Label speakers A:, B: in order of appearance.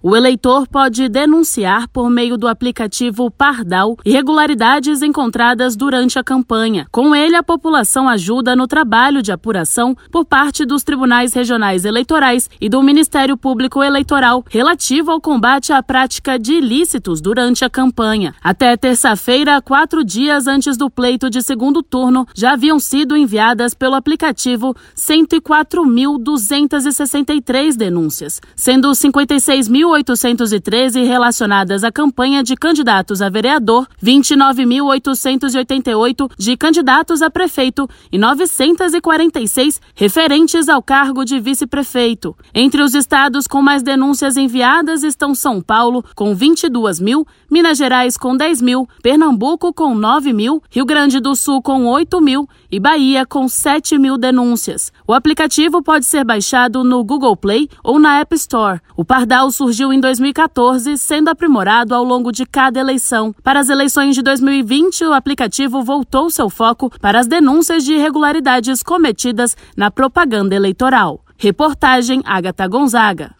A: O eleitor pode denunciar por meio do aplicativo Pardal irregularidades encontradas durante a campanha. Com ele, a população ajuda no trabalho de apuração por parte dos tribunais regionais eleitorais e do Ministério Público Eleitoral relativo ao combate à prática de ilícitos durante a campanha. Até terça-feira, quatro dias antes do pleito de segundo turno, já haviam sido enviadas pelo aplicativo 104.263 denúncias, sendo 56 mil 1.813 relacionadas à campanha de candidatos a vereador, 29.888 de candidatos a prefeito e 946 referentes ao cargo de vice-prefeito. Entre os estados com mais denúncias enviadas estão São Paulo, com 22 mil, Minas Gerais, com 10 mil, Pernambuco, com 9 mil, Rio Grande do Sul, com 8 mil e Bahia, com 7 mil denúncias. O aplicativo pode ser baixado no Google Play ou na App Store. O Pardal surgiu surgiu em 2014, sendo aprimorado ao longo de cada eleição. Para as eleições de 2020, o aplicativo voltou seu foco para as denúncias de irregularidades cometidas na propaganda eleitoral. Reportagem Agatha Gonzaga.